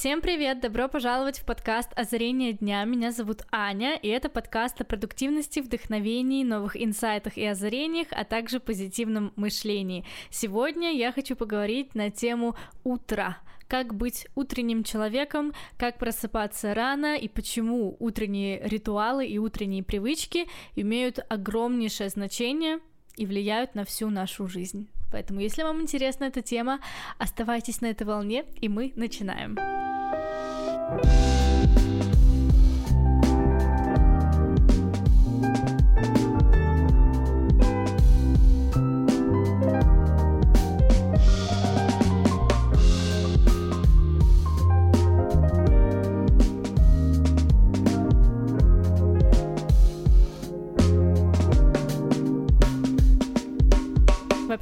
Всем привет! Добро пожаловать в подкаст «Озарение дня». Меня зовут Аня, и это подкаст о продуктивности, вдохновении, новых инсайтах и озарениях, а также позитивном мышлении. Сегодня я хочу поговорить на тему утра как быть утренним человеком, как просыпаться рано и почему утренние ритуалы и утренние привычки имеют огромнейшее значение и влияют на всю нашу жизнь. Поэтому, если вам интересна эта тема, оставайтесь на этой волне, и мы начинаем. Bye.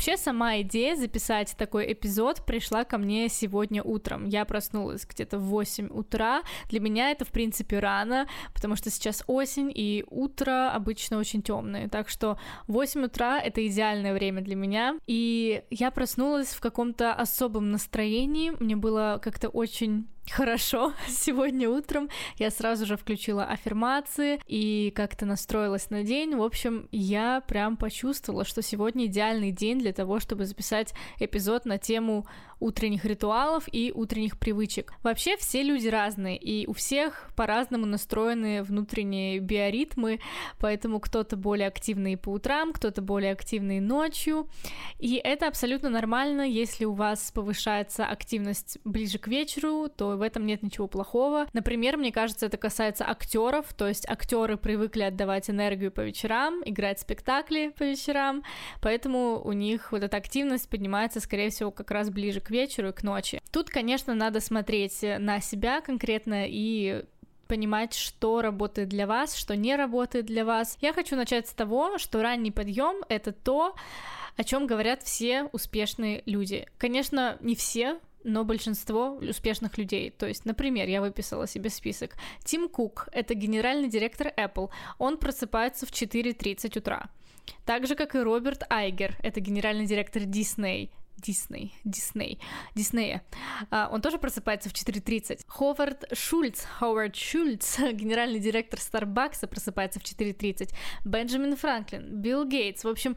Вообще сама идея записать такой эпизод пришла ко мне сегодня утром. Я проснулась где-то в 8 утра. Для меня это, в принципе, рано, потому что сейчас осень, и утро обычно очень темное. Так что 8 утра — это идеальное время для меня. И я проснулась в каком-то особом настроении. Мне было как-то очень хорошо сегодня утром. Я сразу же включила аффирмации и как-то настроилась на день. В общем, я прям почувствовала, что сегодня идеальный день для того, чтобы записать эпизод на тему утренних ритуалов и утренних привычек. Вообще все люди разные, и у всех по-разному настроены внутренние биоритмы, поэтому кто-то более активный по утрам, кто-то более активный ночью, и это абсолютно нормально, если у вас повышается активность ближе к вечеру, то в этом нет ничего плохого. Например, мне кажется, это касается актеров, то есть актеры привыкли отдавать энергию по вечерам, играть спектакли по вечерам, поэтому у них вот эта активность поднимается, скорее всего, как раз ближе к вечеру и к ночи. Тут, конечно, надо смотреть на себя конкретно и понимать, что работает для вас, что не работает для вас. Я хочу начать с того, что ранний подъем это то, о чем говорят все успешные люди. Конечно, не все, но большинство успешных людей. То есть, например, я выписала себе список. Тим Кук — это генеральный директор Apple. Он просыпается в 4.30 утра. Так же, как и Роберт Айгер, это генеральный директор Disney. Дисней, Дисней, Диснея. Он тоже просыпается в 4.30. Ховард Шульц, Ховард Шульц, генеральный директор Старбакса, просыпается в 4.30. Бенджамин Франклин, Билл Гейтс. В общем,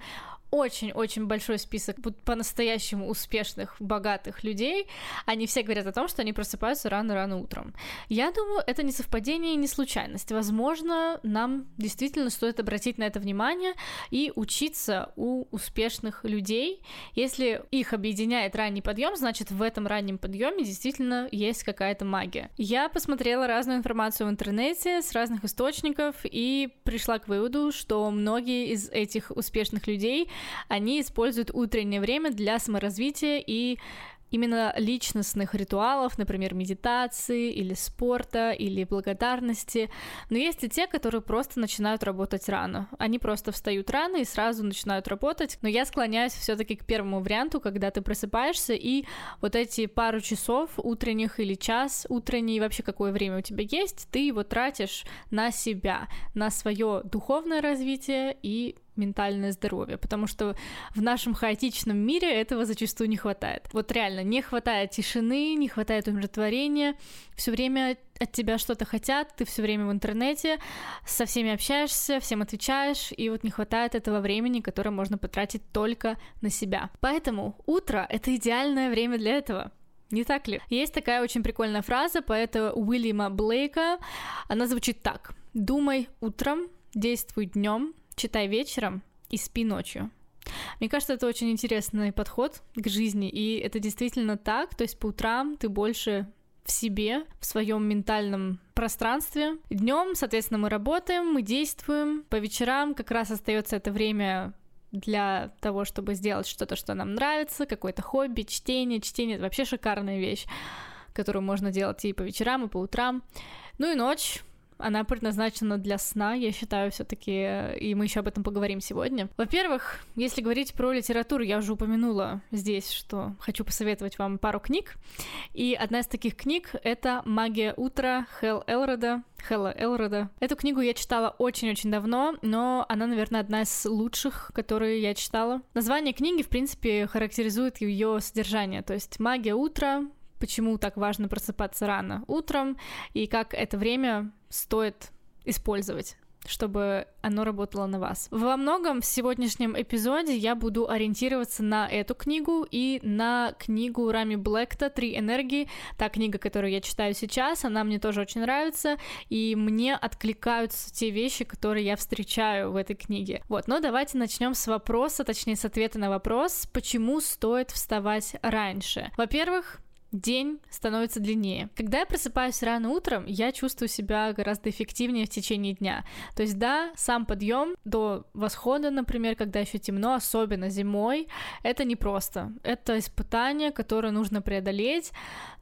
очень-очень большой список по-настоящему успешных, богатых людей. Они все говорят о том, что они просыпаются рано-рано утром. Я думаю, это не совпадение и не случайность. Возможно, нам действительно стоит обратить на это внимание и учиться у успешных людей. Если их объединяет ранний подъем, значит, в этом раннем подъеме действительно есть какая-то магия. Я посмотрела разную информацию в интернете с разных источников и пришла к выводу, что многие из этих успешных людей они используют утреннее время для саморазвития и именно личностных ритуалов, например, медитации или спорта или благодарности. Но есть и те, которые просто начинают работать рано. Они просто встают рано и сразу начинают работать. Но я склоняюсь все-таки к первому варианту, когда ты просыпаешься и вот эти пару часов утренних или час утренний, вообще какое время у тебя есть, ты его тратишь на себя, на свое духовное развитие и ментальное здоровье, потому что в нашем хаотичном мире этого зачастую не хватает. Вот реально, не хватает тишины, не хватает умиротворения, все время от тебя что-то хотят, ты все время в интернете, со всеми общаешься, всем отвечаешь, и вот не хватает этого времени, которое можно потратить только на себя. Поэтому утро — это идеальное время для этого. Не так ли? Есть такая очень прикольная фраза поэта Уильяма Блейка. Она звучит так. «Думай утром, действуй днем, читай вечером и спи ночью. Мне кажется, это очень интересный подход к жизни, и это действительно так. То есть по утрам ты больше в себе, в своем ментальном пространстве. Днем, соответственно, мы работаем, мы действуем. По вечерам как раз остается это время для того, чтобы сделать что-то, что нам нравится, какое-то хобби, чтение. Чтение — это вообще шикарная вещь, которую можно делать и по вечерам, и по утрам. Ну и ночь она предназначена для сна, я считаю, все-таки, и мы еще об этом поговорим сегодня. Во-первых, если говорить про литературу, я уже упомянула здесь, что хочу посоветовать вам пару книг. И одна из таких книг — это «Магия утра» Хелл Элрода. Хэлла Элрода. Эту книгу я читала очень-очень давно, но она, наверное, одна из лучших, которые я читала. Название книги, в принципе, характеризует ее содержание. То есть «Магия утра», почему так важно просыпаться рано утром и как это время стоит использовать чтобы оно работало на вас. Во многом в сегодняшнем эпизоде я буду ориентироваться на эту книгу и на книгу Рами Блэкта «Три энергии». Та книга, которую я читаю сейчас, она мне тоже очень нравится, и мне откликаются те вещи, которые я встречаю в этой книге. Вот, но давайте начнем с вопроса, точнее с ответа на вопрос, почему стоит вставать раньше. Во-первых, день становится длиннее. Когда я просыпаюсь рано утром, я чувствую себя гораздо эффективнее в течение дня. То есть, да, сам подъем до восхода, например, когда еще темно, особенно зимой, это непросто. Это испытание, которое нужно преодолеть,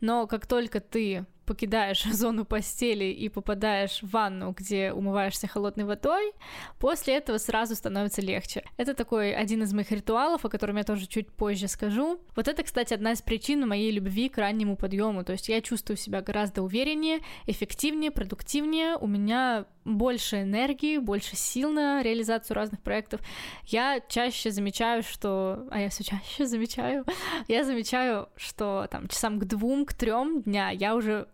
но как только ты покидаешь зону постели и попадаешь в ванну, где умываешься холодной водой, после этого сразу становится легче. Это такой один из моих ритуалов, о котором я тоже чуть позже скажу. Вот это, кстати, одна из причин моей любви к раннему подъему. То есть я чувствую себя гораздо увереннее, эффективнее, продуктивнее. У меня больше энергии, больше сил на реализацию разных проектов. Я чаще замечаю, что... А я все чаще замечаю. Я замечаю, что там часам к двум, к трем дня я уже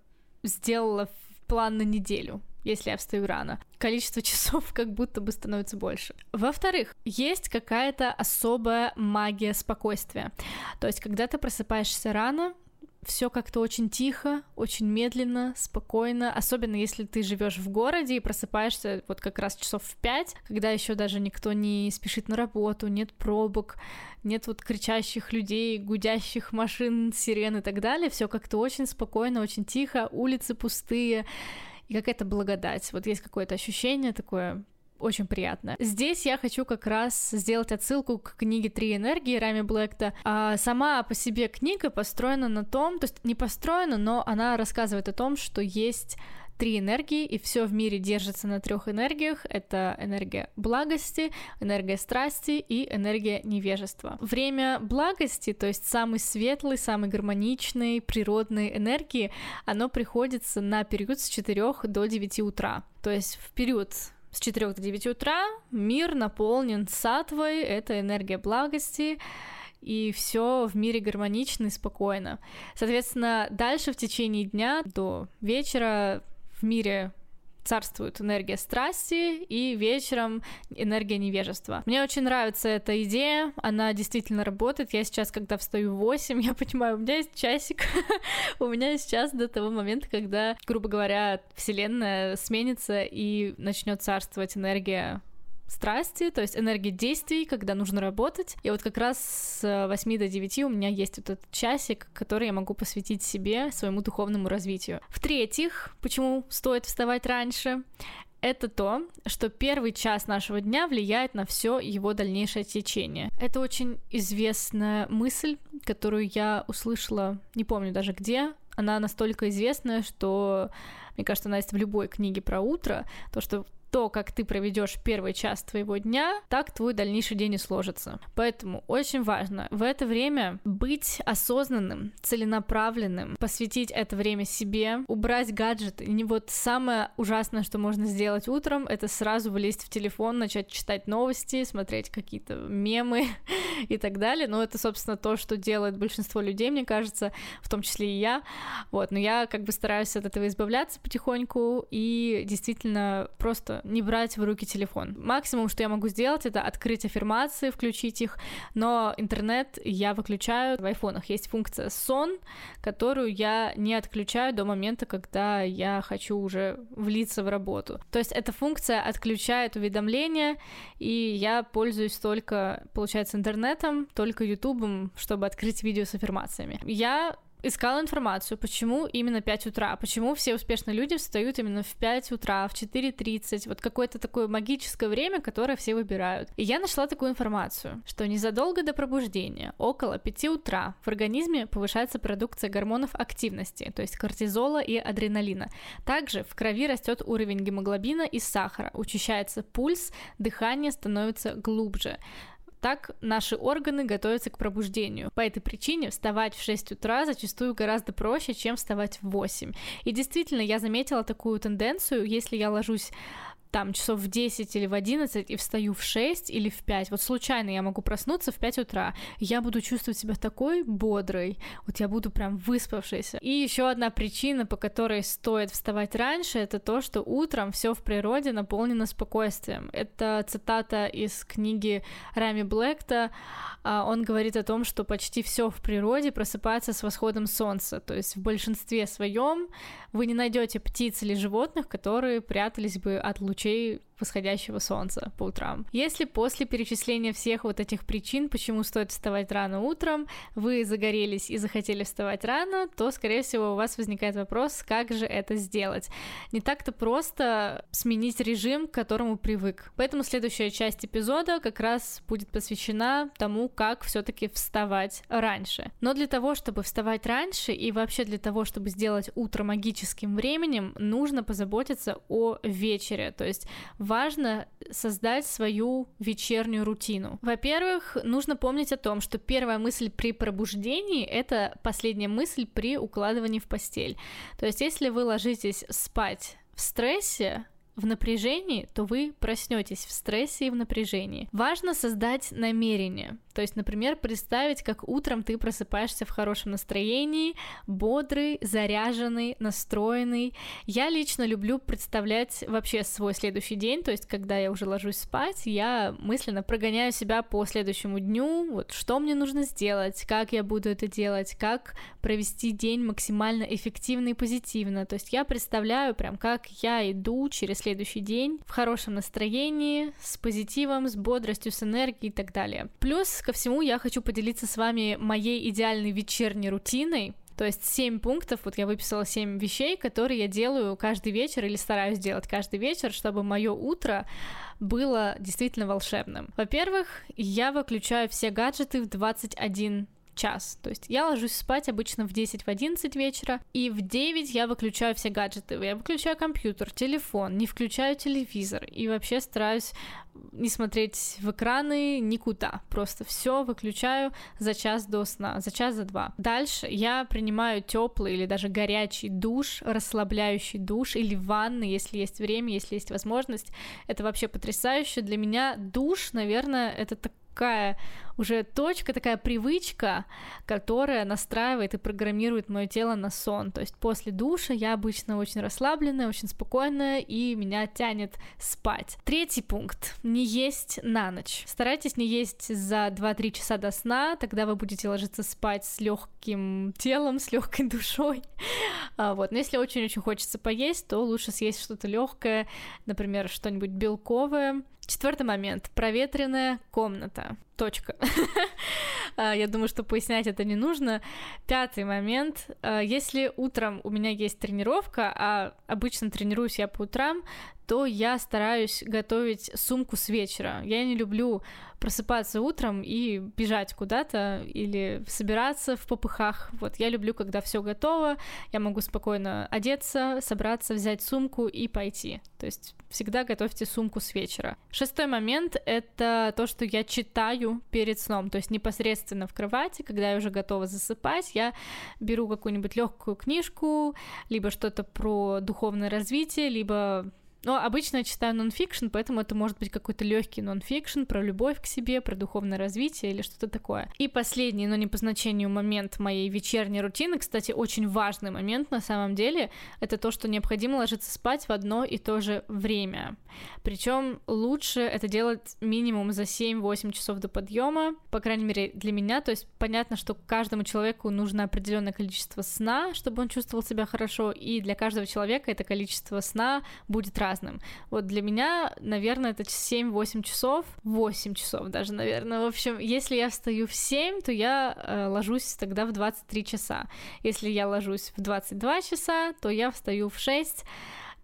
сделала план на неделю если я встаю рано. Количество часов как будто бы становится больше. Во-вторых, есть какая-то особая магия спокойствия. То есть, когда ты просыпаешься рано, все как-то очень тихо, очень медленно, спокойно, особенно если ты живешь в городе и просыпаешься вот как раз часов в пять, когда еще даже никто не спешит на работу, нет пробок, нет вот кричащих людей, гудящих машин, сирен и так далее, все как-то очень спокойно, очень тихо, улицы пустые, и какая-то благодать. Вот есть какое-то ощущение такое очень приятно. Здесь я хочу как раз сделать отсылку к книге «Три энергии» Рами Блэкта. А сама по себе книга построена на том, то есть не построена, но она рассказывает о том, что есть три энергии, и все в мире держится на трех энергиях. Это энергия благости, энергия страсти и энергия невежества. Время благости, то есть самый светлый, самый гармоничный, природной энергии, оно приходится на период с 4 до 9 утра. То есть в период с 4 до 9 утра мир наполнен сатвой, это энергия благости, и все в мире гармонично и спокойно. Соответственно, дальше в течение дня до вечера в мире царствует энергия страсти и вечером энергия невежества. Мне очень нравится эта идея, она действительно работает. Я сейчас, когда встаю в 8, я понимаю, у меня есть часик, у меня есть час до того момента, когда, грубо говоря, Вселенная сменится и начнет царствовать энергия страсти, то есть энергии действий, когда нужно работать. И вот как раз с 8 до 9 у меня есть вот этот часик, который я могу посвятить себе, своему духовному развитию. В-третьих, почему стоит вставать раньше? это то, что первый час нашего дня влияет на все его дальнейшее течение. Это очень известная мысль, которую я услышала, не помню даже где. Она настолько известная, что, мне кажется, она есть в любой книге про утро, то, что то, как ты проведешь первый час твоего дня, так твой дальнейший день и сложится. Поэтому очень важно в это время быть осознанным, целенаправленным, посвятить это время себе, убрать гаджеты. Не вот самое ужасное, что можно сделать утром, это сразу влезть в телефон, начать читать новости, смотреть какие-то мемы и так далее. Но это, собственно, то, что делает большинство людей, мне кажется, в том числе и я. Вот, но я как бы стараюсь от этого избавляться потихоньку и действительно просто не брать в руки телефон. Максимум, что я могу сделать, это открыть аффирмации, включить их, но интернет я выключаю. В айфонах есть функция сон, которую я не отключаю до момента, когда я хочу уже влиться в работу. То есть эта функция отключает уведомления, и я пользуюсь только, получается, интернетом, только ютубом, чтобы открыть видео с аффирмациями. Я искала информацию, почему именно 5 утра, почему все успешные люди встают именно в 5 утра, в 4.30, вот какое-то такое магическое время, которое все выбирают. И я нашла такую информацию, что незадолго до пробуждения, около 5 утра, в организме повышается продукция гормонов активности, то есть кортизола и адреналина. Также в крови растет уровень гемоглобина и сахара, учащается пульс, дыхание становится глубже. Так наши органы готовятся к пробуждению. По этой причине вставать в 6 утра зачастую гораздо проще, чем вставать в 8. И действительно, я заметила такую тенденцию, если я ложусь там часов в 10 или в 11 и встаю в 6 или в 5, вот случайно я могу проснуться в 5 утра, я буду чувствовать себя такой бодрой, вот я буду прям выспавшейся. И еще одна причина, по которой стоит вставать раньше, это то, что утром все в природе наполнено спокойствием. Это цитата из книги Рами Блэкта. А, он говорит о том, что почти все в природе просыпается с восходом солнца, то есть в большинстве своем вы не найдете птиц или животных, которые прятались бы от лучей 去 восходящего солнца по утрам. Если после перечисления всех вот этих причин, почему стоит вставать рано утром, вы загорелись и захотели вставать рано, то, скорее всего, у вас возникает вопрос, как же это сделать. Не так-то просто сменить режим, к которому привык. Поэтому следующая часть эпизода как раз будет посвящена тому, как все-таки вставать раньше. Но для того, чтобы вставать раньше и вообще для того, чтобы сделать утро магическим временем, нужно позаботиться о вечере. То есть важно создать свою вечернюю рутину. Во-первых, нужно помнить о том, что первая мысль при пробуждении — это последняя мысль при укладывании в постель. То есть, если вы ложитесь спать в стрессе, в напряжении, то вы проснетесь в стрессе и в напряжении. Важно создать намерение. То есть, например, представить, как утром ты просыпаешься в хорошем настроении, бодрый, заряженный, настроенный. Я лично люблю представлять вообще свой следующий день, то есть, когда я уже ложусь спать, я мысленно прогоняю себя по следующему дню, вот что мне нужно сделать, как я буду это делать, как провести день максимально эффективно и позитивно. То есть я представляю прям, как я иду через следующий день в хорошем настроении, с позитивом, с бодростью, с энергией и так далее. Плюс ко всему я хочу поделиться с вами моей идеальной вечерней рутиной, то есть 7 пунктов, вот я выписала 7 вещей, которые я делаю каждый вечер или стараюсь делать каждый вечер, чтобы мое утро было действительно волшебным. Во-первых, я выключаю все гаджеты в 21 час. То есть я ложусь спать обычно в 10, в 11 вечера, и в 9 я выключаю все гаджеты. Я выключаю компьютер, телефон, не включаю телевизор, и вообще стараюсь не смотреть в экраны никуда. Просто все выключаю за час до сна, за час, за два. Дальше я принимаю теплый или даже горячий душ, расслабляющий душ или ванны, если есть время, если есть возможность. Это вообще потрясающе. Для меня душ, наверное, это так такая уже точка, такая привычка, которая настраивает и программирует мое тело на сон. То есть после душа я обычно очень расслабленная, очень спокойная, и меня тянет спать. Третий пункт. Не есть на ночь. Старайтесь не есть за 2-3 часа до сна, тогда вы будете ложиться спать с легким телом, с легкой душой. А, вот. Но если очень-очень хочется поесть, то лучше съесть что-то легкое, например, что-нибудь белковое, Четвертый момент. Проветренная комната. Точка. А, я думаю, что пояснять это не нужно. Пятый момент. А, если утром у меня есть тренировка, а обычно тренируюсь я по утрам, то я стараюсь готовить сумку с вечера. Я не люблю просыпаться утром и бежать куда-то или собираться в попыхах. Вот я люблю, когда все готово, я могу спокойно одеться, собраться, взять сумку и пойти. То есть всегда готовьте сумку с вечера. Шестой момент — это то, что я читаю перед сном, то есть непосредственно в кровати, когда я уже готова засыпать, я беру какую-нибудь легкую книжку, либо что-то про духовное развитие, либо но обычно я читаю нонфикшн, поэтому это может быть какой-то легкий нонфикшн про любовь к себе, про духовное развитие или что-то такое. И последний, но не по значению момент моей вечерней рутины, кстати, очень важный момент на самом деле, это то, что необходимо ложиться спать в одно и то же время. Причем лучше это делать минимум за 7-8 часов до подъема, по крайней мере для меня. То есть понятно, что каждому человеку нужно определенное количество сна, чтобы он чувствовал себя хорошо, и для каждого человека это количество сна будет разным разным. Вот для меня, наверное, это 7-8 часов, 8 часов даже, наверное. В общем, если я встаю в 7, то я э, ложусь тогда в 23 часа. Если я ложусь в 22 часа, то я встаю в 6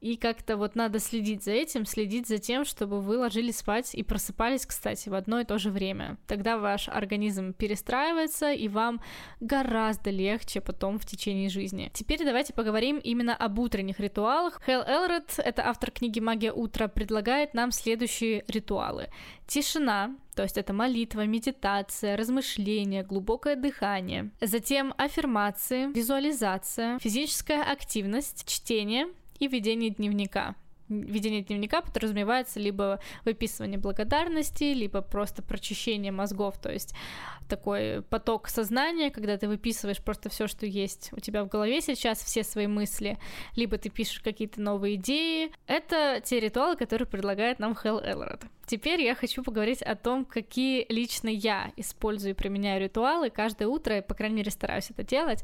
и как-то вот надо следить за этим, следить за тем, чтобы вы ложились спать и просыпались, кстати, в одно и то же время. Тогда ваш организм перестраивается, и вам гораздо легче потом в течение жизни. Теперь давайте поговорим именно об утренних ритуалах. Хэл Элред, это автор книги «Магия утра», предлагает нам следующие ритуалы. Тишина, то есть это молитва, медитация, размышление, глубокое дыхание. Затем аффирмации, визуализация, физическая активность, чтение, и ведение дневника. ведение дневника подразумевается либо выписывание благодарности, либо просто прочищение мозгов, то есть такой поток сознания, когда ты выписываешь просто все, что есть у тебя в голове сейчас, все свои мысли, либо ты пишешь какие-то новые идеи. Это те ритуалы, которые предлагает нам Хелл Элрод. Теперь я хочу поговорить о том, какие лично я использую и применяю ритуалы каждое утро, по крайней мере, стараюсь это делать.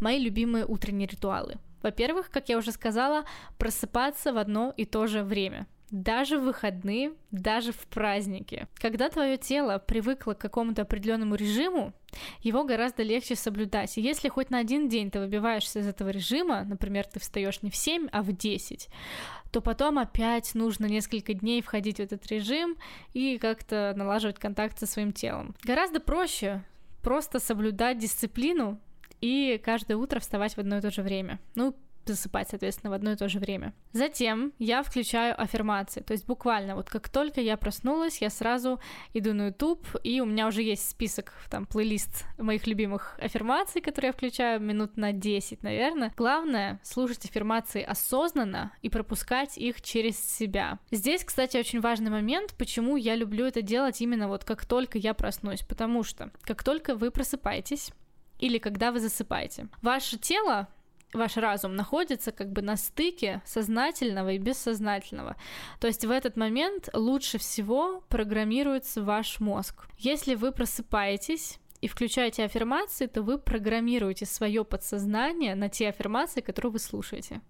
Мои любимые утренние ритуалы. Во-первых, как я уже сказала, просыпаться в одно и то же время даже в выходные, даже в праздники. Когда твое тело привыкло к какому-то определенному режиму, его гораздо легче соблюдать. И если хоть на один день ты выбиваешься из этого режима, например, ты встаешь не в 7, а в 10, то потом опять нужно несколько дней входить в этот режим и как-то налаживать контакт со своим телом. Гораздо проще просто соблюдать дисциплину и каждое утро вставать в одно и то же время. Ну, засыпать, соответственно, в одно и то же время. Затем я включаю аффирмации, то есть буквально вот как только я проснулась, я сразу иду на YouTube, и у меня уже есть список, там, плейлист моих любимых аффирмаций, которые я включаю минут на 10, наверное. Главное — слушать аффирмации осознанно и пропускать их через себя. Здесь, кстати, очень важный момент, почему я люблю это делать именно вот как только я проснусь, потому что как только вы просыпаетесь, или когда вы засыпаете. Ваше тело ваш разум находится как бы на стыке сознательного и бессознательного. То есть в этот момент лучше всего программируется ваш мозг. Если вы просыпаетесь, и включаете аффирмации, то вы программируете свое подсознание на те аффирмации, которые вы слушаете.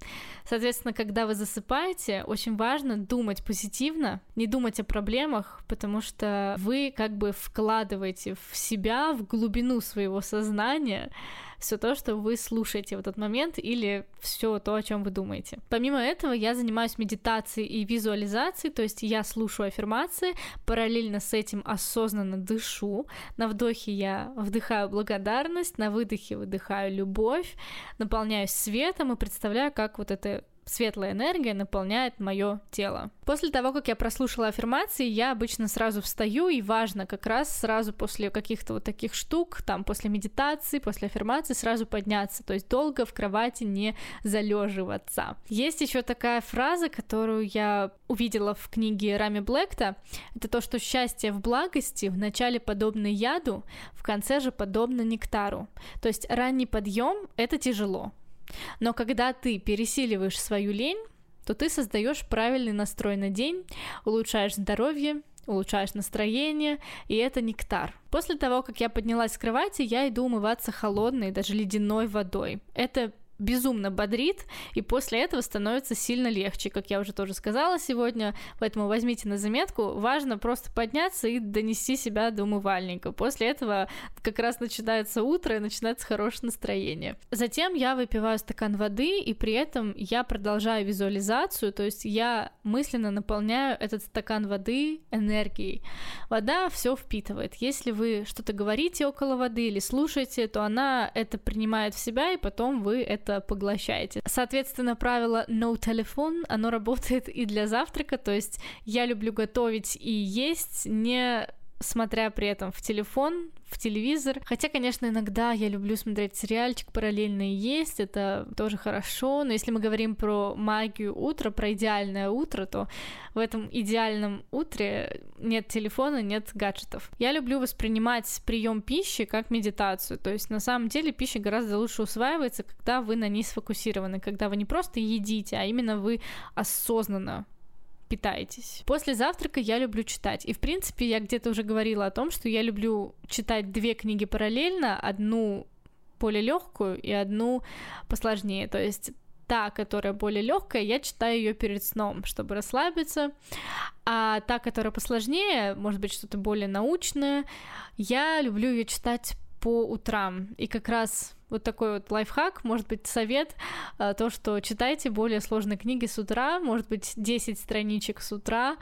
Соответственно, когда вы засыпаете, очень важно думать позитивно, не думать о проблемах, потому что вы как бы вкладываете в себя, в глубину своего сознания все то, что вы слушаете в этот момент или все то, о чем вы думаете. Помимо этого, я занимаюсь медитацией и визуализацией, то есть я слушаю аффирмации, параллельно с этим осознанно дышу. На вдохе я вдыхаю благодарность, на выдохе выдыхаю любовь, наполняюсь светом и представляю, как вот это светлая энергия наполняет мое тело. После того, как я прослушала аффирмации, я обычно сразу встаю, и важно как раз сразу после каких-то вот таких штук, там, после медитации, после аффирмации, сразу подняться, то есть долго в кровати не залеживаться. Есть еще такая фраза, которую я увидела в книге Рами Блэкта, это то, что счастье в благости в начале подобно яду, в конце же подобно нектару. То есть ранний подъем — это тяжело, но когда ты пересиливаешь свою лень, то ты создаешь правильный настрой на день, улучшаешь здоровье, улучшаешь настроение, и это нектар. После того, как я поднялась с кровати, я иду умываться холодной, даже ледяной водой. Это безумно бодрит, и после этого становится сильно легче, как я уже тоже сказала сегодня, поэтому возьмите на заметку, важно просто подняться и донести себя до умывальника. После этого как раз начинается утро и начинается хорошее настроение. Затем я выпиваю стакан воды, и при этом я продолжаю визуализацию, то есть я мысленно наполняю этот стакан воды энергией. Вода все впитывает. Если вы что-то говорите около воды или слушаете, то она это принимает в себя, и потом вы это это поглощаете. Соответственно, правило no телефон, оно работает и для завтрака, то есть я люблю готовить и есть не смотря при этом в телефон, в телевизор. Хотя, конечно, иногда я люблю смотреть сериальчик параллельно и есть, это тоже хорошо, но если мы говорим про магию утра, про идеальное утро, то в этом идеальном утре нет телефона, нет гаджетов. Я люблю воспринимать прием пищи как медитацию, то есть на самом деле пища гораздо лучше усваивается, когда вы на ней сфокусированы, когда вы не просто едите, а именно вы осознанно питаетесь. После завтрака я люблю читать. И, в принципе, я где-то уже говорила о том, что я люблю читать две книги параллельно, одну более легкую и одну посложнее. То есть та, которая более легкая, я читаю ее перед сном, чтобы расслабиться. А та, которая посложнее, может быть, что-то более научное, я люблю ее читать по утрам. И как раз вот такой вот лайфхак, может быть, совет, а, то, что читайте более сложные книги с утра, может быть, 10 страничек с утра,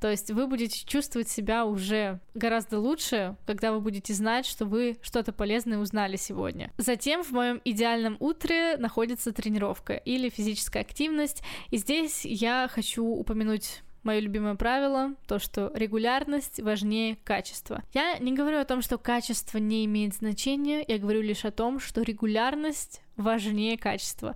то есть вы будете чувствовать себя уже гораздо лучше, когда вы будете знать, что вы что-то полезное узнали сегодня. Затем в моем идеальном утре находится тренировка или физическая активность, и здесь я хочу упомянуть Мое любимое правило — то, что регулярность важнее качества. Я не говорю о том, что качество не имеет значения, я говорю лишь о том, что регулярность важнее качества.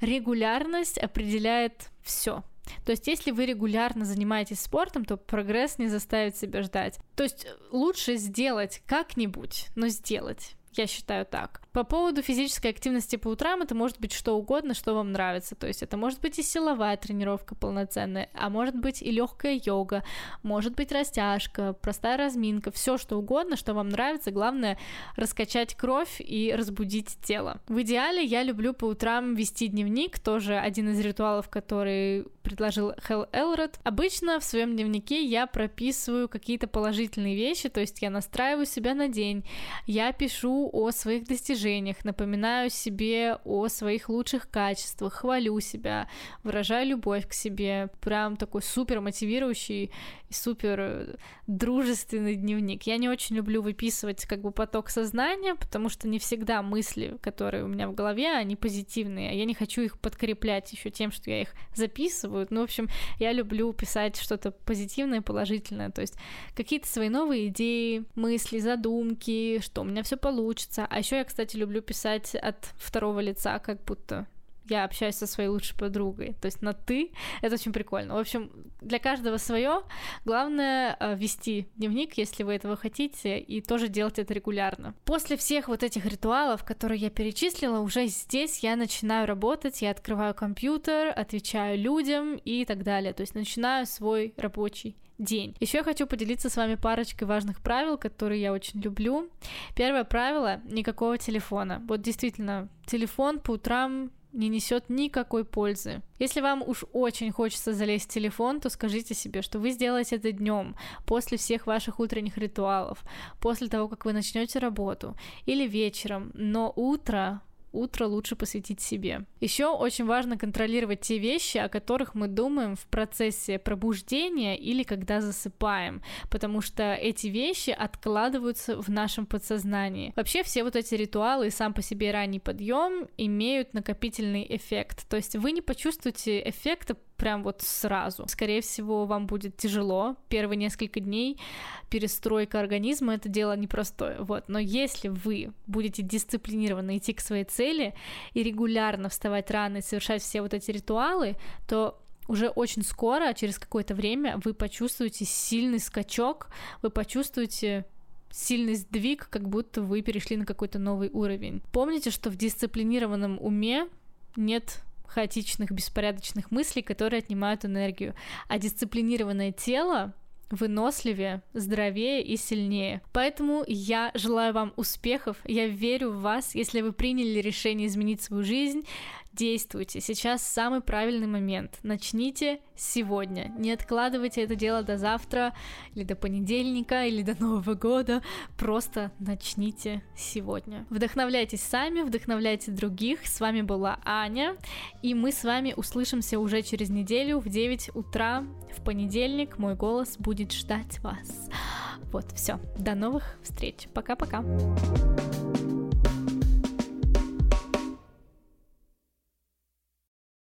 Регулярность определяет все. То есть, если вы регулярно занимаетесь спортом, то прогресс не заставит себя ждать. То есть, лучше сделать как-нибудь, но сделать. Я считаю так. По поводу физической активности по утрам это может быть что угодно, что вам нравится. То есть это может быть и силовая тренировка полноценная, а может быть и легкая йога, может быть растяжка, простая разминка, все что угодно, что вам нравится. Главное раскачать кровь и разбудить тело. В идеале я люблю по утрам вести дневник, тоже один из ритуалов, который предложил Хелл Элрод. Обычно в своем дневнике я прописываю какие-то положительные вещи, то есть я настраиваю себя на день, я пишу о своих достижениях, напоминаю себе о своих лучших качествах, хвалю себя, выражаю любовь к себе. Прям такой супер мотивирующий супер э, дружественный дневник. Я не очень люблю выписывать как бы поток сознания, потому что не всегда мысли, которые у меня в голове, они позитивные, а я не хочу их подкреплять еще тем, что я их записываю. Ну, в общем, я люблю писать что-то позитивное, положительное, то есть какие-то свои новые идеи, мысли, задумки, что у меня все получится. А еще я, кстати, люблю писать от второго лица, как будто я общаюсь со своей лучшей подругой. То есть на ты. Это очень прикольно. В общем, для каждого свое. Главное э, вести дневник, если вы этого хотите, и тоже делать это регулярно. После всех вот этих ритуалов, которые я перечислила, уже здесь я начинаю работать, я открываю компьютер, отвечаю людям и так далее. То есть начинаю свой рабочий день. Еще я хочу поделиться с вами парочкой важных правил, которые я очень люблю. Первое правило — никакого телефона. Вот действительно, телефон по утрам не несет никакой пользы. Если вам уж очень хочется залезть в телефон, то скажите себе, что вы сделаете это днем, после всех ваших утренних ритуалов, после того, как вы начнете работу, или вечером, но утро утро лучше посвятить себе. Еще очень важно контролировать те вещи, о которых мы думаем в процессе пробуждения или когда засыпаем, потому что эти вещи откладываются в нашем подсознании. Вообще все вот эти ритуалы и сам по себе ранний подъем имеют накопительный эффект, то есть вы не почувствуете эффекта прям вот сразу. Скорее всего, вам будет тяжело первые несколько дней. Перестройка организма — это дело непростое, вот. Но если вы будете дисциплинированно идти к своей цели и регулярно вставать рано и совершать все вот эти ритуалы, то уже очень скоро, через какое-то время, вы почувствуете сильный скачок, вы почувствуете сильный сдвиг, как будто вы перешли на какой-то новый уровень. Помните, что в дисциплинированном уме нет хаотичных, беспорядочных мыслей, которые отнимают энергию. А дисциплинированное тело выносливее, здоровее и сильнее. Поэтому я желаю вам успехов, я верю в вас. Если вы приняли решение изменить свою жизнь, действуйте. Сейчас самый правильный момент. Начните сегодня. Не откладывайте это дело до завтра, или до понедельника, или до Нового года. Просто начните сегодня. Вдохновляйтесь сами, вдохновляйте других. С вами была Аня, и мы с вами услышимся уже через неделю в 9 утра в понедельник. Мой голос будет ждать вас. Вот, все. До новых встреч. Пока-пока.